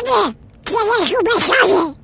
兄弟，天天给我买去？